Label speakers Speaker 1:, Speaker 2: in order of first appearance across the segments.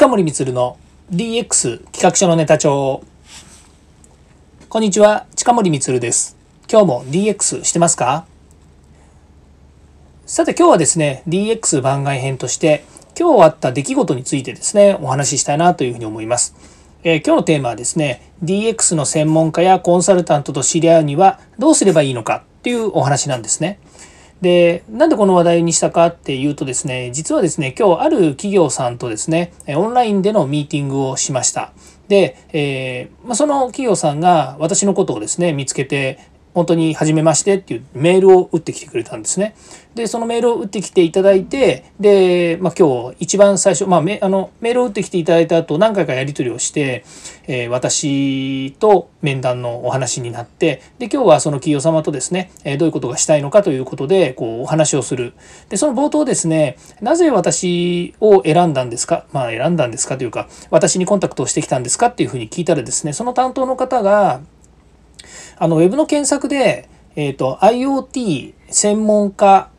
Speaker 1: 近森光の DX 企画書のネタ帳。こんにちは近森光です。今日も DX してますか？さて今日はですね DX 番外編として今日あった出来事についてですねお話ししたいなというふうに思います、えー、今日のテーマはですね DX の専門家やコンサルタントと知り合うにはどうすればいいのかっていうお話なんですね。で、なんでこの話題にしたかっていうとですね、実はですね、今日ある企業さんとですね、オンラインでのミーティングをしました。で、えー、まあ、その企業さんが私のことをですね、見つけて、本当に初めましてっていうメールを打ってきてくれたんですね。で、そのメールを打ってきていただいて、で、まあ、今日一番最初、まあ、メあのメールを打ってきていただいた後何回かやり取りをして、えー、私と面談のお話になって、で、今日はその企業様とですね、え、どういうことがしたいのかということで、こう、お話をする。で、その冒頭ですね、なぜ私を選んだんですか？まあ、選んだんですかというか、私にコンタクトをしてきたんですかっていうふうに聞いたらですね、その担当の方が、あの、ウェブの検索で、えっ、ー、と、IoT 専門家、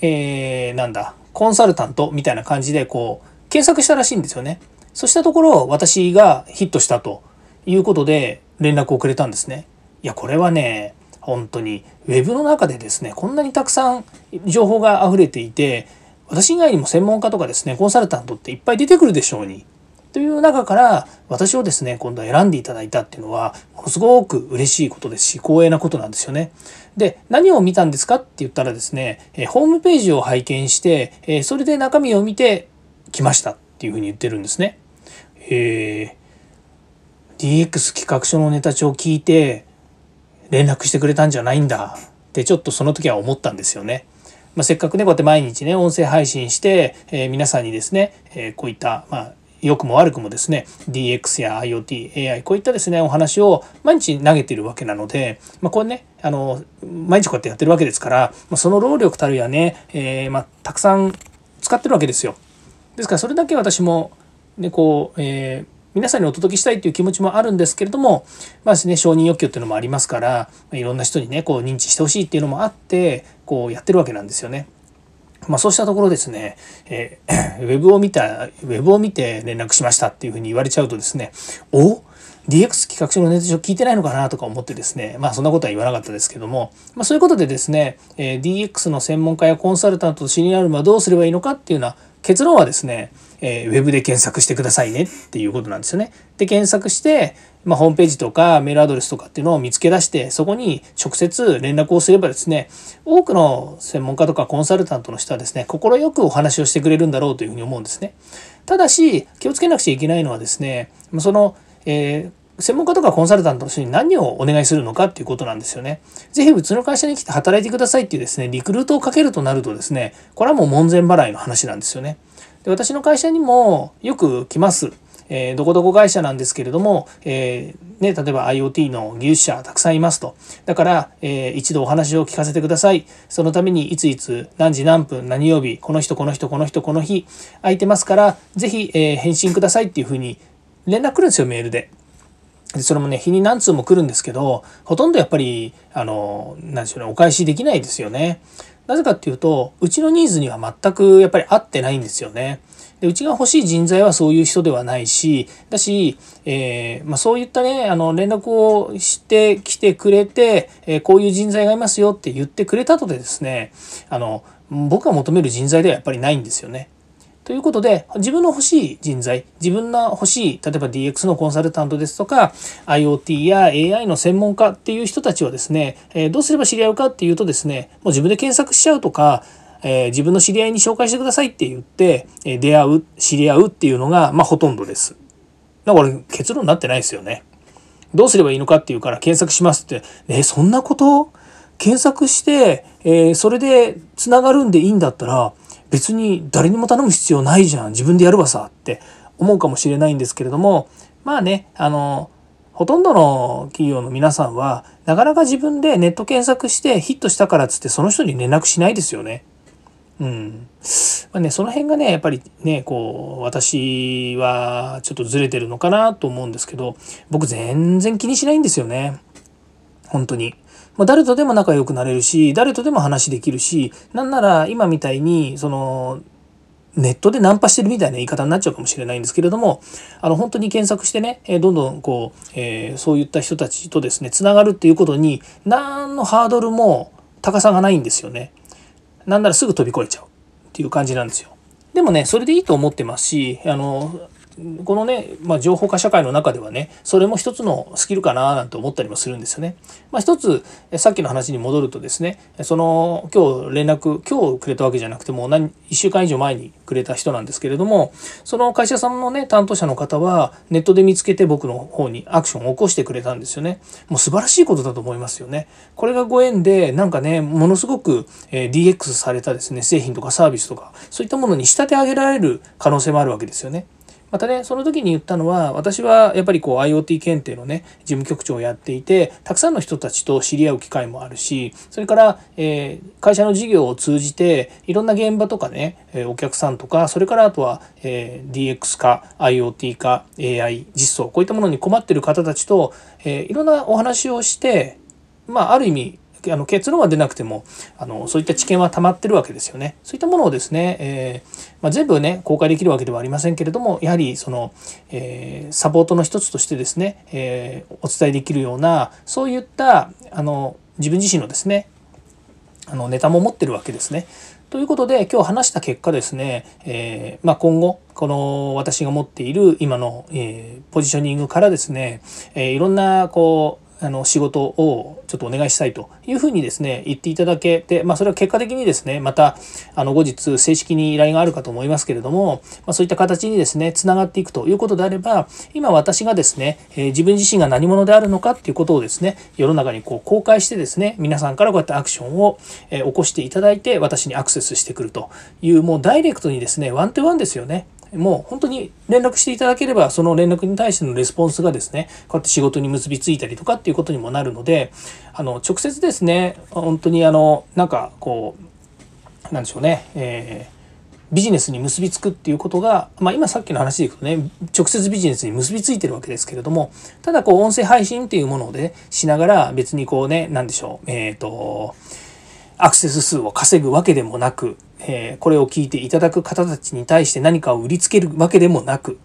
Speaker 1: えー、なんだ、コンサルタントみたいな感じで、こう、検索したらしいんですよね。そしたところ、私がヒットしたということで、連絡をくれたんですね。いや、これはね、本当に、ウェブの中でですね、こんなにたくさん情報が溢れていて、私以外にも専門家とかですね、コンサルタントっていっぱい出てくるでしょうに。という中から私をですね今度選んでいただいたっていうのはものすごく嬉しいことですし光栄なことなんですよね。で何を見たんですかって言ったらですねホームページを拝見してそれで中身を見てきましたっていうふうに言ってるんですね。えー、DX 企画書のネタ帳を聞いて連絡してくれたんじゃないんだってちょっとその時は思ったんですよね。まあ、せっかくねこうやって毎日ね音声配信して、えー、皆さんにですね、えー、こういった、まあ、良くも悪くもですね DX や IoT、AI こういったですねお話を毎日投げているわけなので、まあ、これねあの毎日こうやってやってるわけですから、まあ、その労力たるやね、えー、まあ、たくさん使ってるわけですよ。ですからそれだけ私も、ね、こう、えー、皆さんにお届けしたいという気持ちもあるんですけれども、まあですね、承認欲求っていうのもありますから、いろんな人にね、こう認知してほしいっていうのもあって、こうやってるわけなんですよね。まあ、そうしたところですね、えー、ウェブを見た、ウェブを見て連絡しましたっていうふうに言われちゃうとですね、お？DX 企画書のネタ上聞いてないのかなとか思ってですね、まあそんなことは言わなかったですけども、まあそういうことでですね、えー、DX の専門家やコンサルタントと知り合うのはどうすればいいのかっていうのは結論はですね、えー、ウェブで検索してくださいねっていうことなんですよね。で、検索して、まあ、ホームページとかメールアドレスとかっていうのを見つけ出してそこに直接連絡をすればですね多くの専門家とかコンサルタントの人はですね快くお話をしてくれるんだろうというふうに思うんですね。ただし気をつけなくちゃいけないのはですねその、えー、専門家とかコンサルタントの人に何をお願いするのかっていうことなんですよね。ぜひうちの会社に来て働いてくださいっていうですねリクルートをかけるとなるとですねこれはもう門前払いの話なんですよね。で私の会社にもよく来ます。えー、どこどこ会社なんですけれども、えー、ね、例えば IoT の技術者たくさんいますと。だから、えー、一度お話を聞かせてください。そのためにいついつ何時何分何曜日この人この人この人この日空いてますから是非、え返信くださいっていうふうに連絡来るんですよメールで。でそれもね日に何通も来るんですけどほとんどやっぱりあの何でしょうねお返しできないですよね。なぜかっていうとうちのニーズには全くやっぱり合ってないんですよね。でうちが欲しい人材はそういう人ではないしだし、えー、まあ、そういったねあの連絡をしてきてくれて、えー、こういう人材がいますよって言ってくれたとでですねあの僕が求める人材ではやっぱりないんですよね。ということで、自分の欲しい人材、自分の欲しい、例えば DX のコンサルタントですとか、IoT や AI の専門家っていう人たちはですね、えどうすれば知り合うかっていうとですね、もう自分で検索しちゃうとか、え、自分の知り合いに紹介してくださいって言って、え、出会う、知り合うっていうのが、まあ、ほとんどです。だから結論になってないですよね。どうすればいいのかっていうから検索しますって、えー、そんなこと？検索して、えー、それで繋がるんでいいんだったら、別に誰にも頼む必要ないじゃん。自分でやるわさって思うかもしれないんですけれども、まあね、あの、ほとんどの企業の皆さんは、なかなか自分でネット検索してヒットしたからっつってその人に連絡しないですよね。うん。まあね、その辺がね、やっぱりね、こう、私はちょっとずれてるのかなと思うんですけど、僕全然気にしないんですよね。本当に。まあ、誰とでも仲良くなれるし、誰とでも話できるし、なんなら今みたいに、その、ネットでナンパしてるみたいな言い方になっちゃうかもしれないんですけれどもあの本当に検索してねどんどんこう、えー、そういった人たちとですねつながるっていうことに何のハードルも高さがないんですよね。なんならすぐ飛び越えちゃうっていう感じなんですよ。でもねそれでいいと思ってますしあのこのね、まあ、情報化社会の中ではねそれも一つのスキルかななんて思ったりもするんですよね。まあ、一つさっきの話に戻るとですねその今日連絡今日くれたわけじゃなくても何1週間以上前にくれた人なんですけれどもその会社さんのね担当者の方はネットで見つけて僕の方にアクションを起こしてくれたんですよね。もう素晴らしいことだと思いますよね。これがご縁でなんかねものすごく DX されたですね製品とかサービスとかそういったものに仕立て上げられる可能性もあるわけですよね。またねその時に言ったのは私はやっぱりこう IoT 検定のね事務局長をやっていてたくさんの人たちと知り合う機会もあるしそれから、えー、会社の事業を通じていろんな現場とかねお客さんとかそれからあとは、えー、DX 化 IoT 化 AI 実装こういったものに困ってる方たちと、えー、いろんなお話をしてまあある意味あの結論は出なくてもあのそういった知見は溜まってるわけですよね。そういったものをですね、えー、まあ、全部ね公開できるわけではありませんけれどもやはりその、えー、サポートの一つとしてですね、えー、お伝えできるようなそういったあの自分自身のですねあのネタも持ってるわけですね。ということで今日話した結果ですね、えー、まあ、今後この私が持っている今の、えポジショニングからですね、えいろんなこうあの仕事をちょっとお願いしたいというふうにですね言っていただけて、まあ、それは結果的にですねまたあの後日正式に依頼があるかと思いますけれども、まあ、そういった形にですねつながっていくということであれば今私がですね、え、自分自身が何者であるのかっていうことをですね世の中にこう公開してですね皆さんからこうやってアクションを、え、起こしていただいて私にアクセスしてくるというもうダイレクトにですねワントゥワンですよね。もう本当に連絡していただければその連絡に対してのレスポンスがですねこうやって仕事に結びついたりとかっていうことにもなるのであの直接ですね本当にあのなんかこうなんでしょうね、えービジネスに結びつくっていうことが、まあ、今さっきの話でいくとね直接ビジネスに結びついてるわけですけれどもただこう音声配信っていうもので、ね、しながら別にこうね何でしょうえっ、ー、とアクセス数を稼ぐわけでもなくえー、これを聞いていただく方たちに対して何かを売りつけるわけでもなく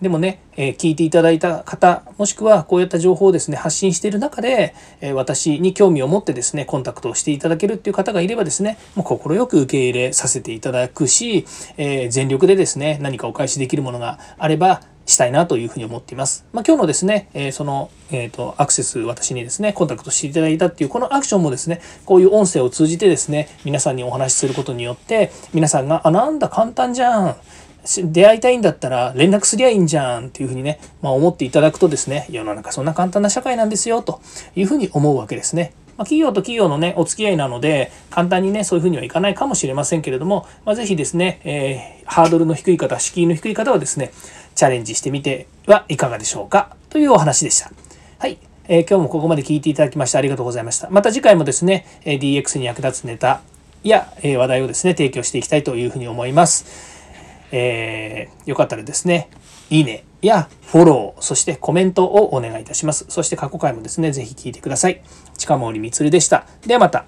Speaker 1: でもね、えー、聞いていただいた方もしくはこういった情報をですね発信している中で、えー、私に興味を持ってですねコンタクトをしていただけるっていう方がいればですねもう快く受け入れさせていただくし、え全力でですね何かお返しできるものがあればしたいなというふうに思っています。まあ、今日のですね、えー、その、えっ、ー、と、アクセス、私にですね、コンタクトしていただいたっていう、このアクションもですね、こういう音声を通じてですね、皆さんにお話しすることによって、皆さんが、あ、なんだ、簡単じゃん。出会いたいんだったら連絡すりゃいいんじゃんっていうふうにね、まあ、思っていただくとですね、世の中そんな簡単な社会なんですよというふうに思うわけですね。まあ、企業と企業のね、お付き合いなので、簡単にね、そういうふうにはいかないかもしれませんけれども、まあ、ぜひですね、えー、ハードルの低い方、敷居の低い方はですね、チャレンジしてみてはいかがでしょうかというお話でした。はい。えー、今日もここまで聞いていただきましてありがとうございました。また次回もですね、え DX に役立つネタやえ話題をですね、提供していきたいというふうに思います。えー、よかったらですね、いいねやフォロー、そしてコメントをお願いいたします。そして過去回もですね、ぜひ聞いてください。近森光でした。ではまた。